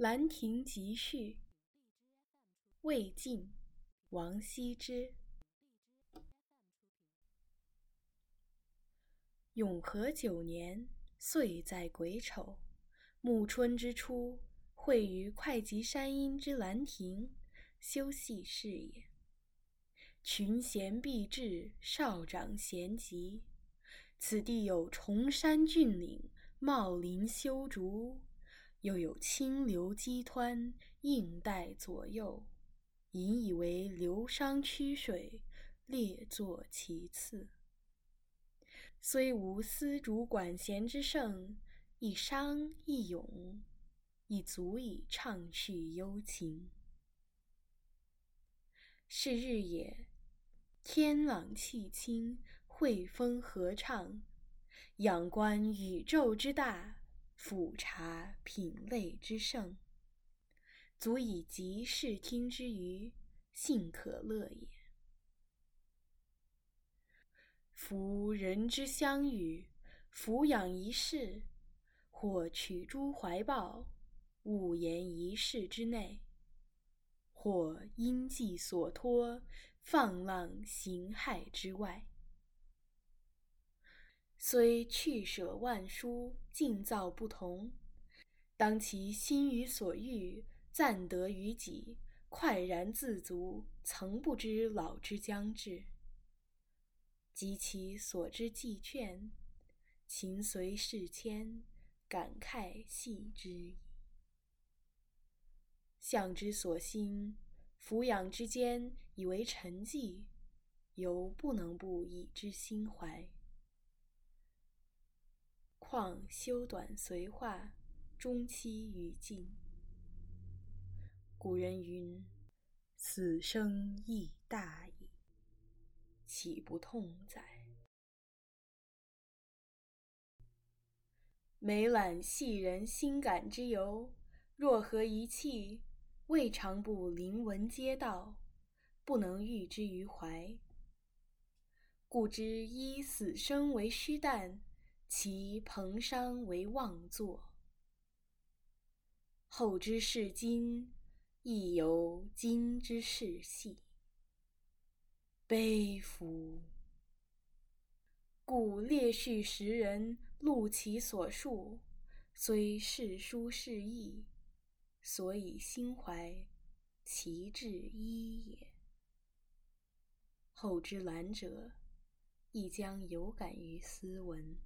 兰亭集序，魏晋，王羲之。永和九年，岁在癸丑，暮春之初，会于会稽山阴之兰亭，修禊事也。群贤毕至，少长咸集。此地有崇山峻岭，茂林修竹。又有清流激湍，映带左右，引以为流觞曲水，列坐其次。虽无丝竹管弦之盛，一觞一咏，亦足以畅叙幽情。是日也，天朗气清，惠风和畅，仰观宇宙之大。俯察品类之盛，足以极视听之娱，幸可乐也。夫人之相与，俯仰一世，或取诸怀抱，悟言一室之内；或因寄所托，放浪形骸之外。虽去舍万殊，境造不同，当其心于所欲，暂得于己，快然自足，曾不知老之将至；及其所之既倦，情随事迁，感慨系之矣。向之所欣，俯仰之间，以为陈迹，犹不能不以之心怀。况修短随化，终期于尽。古人云：“死生亦大矣，岂不痛哉？”每览系人心感之由，若合一气，未尝不临文嗟悼，不能喻之于怀。故知依死生为虚诞。其彭殇为妄作，后之视今，亦犹今之视昔。悲夫！故列叙时人，录其所述，虽是殊是异，所以心怀，其志一也。后之览者，亦将有感于斯文。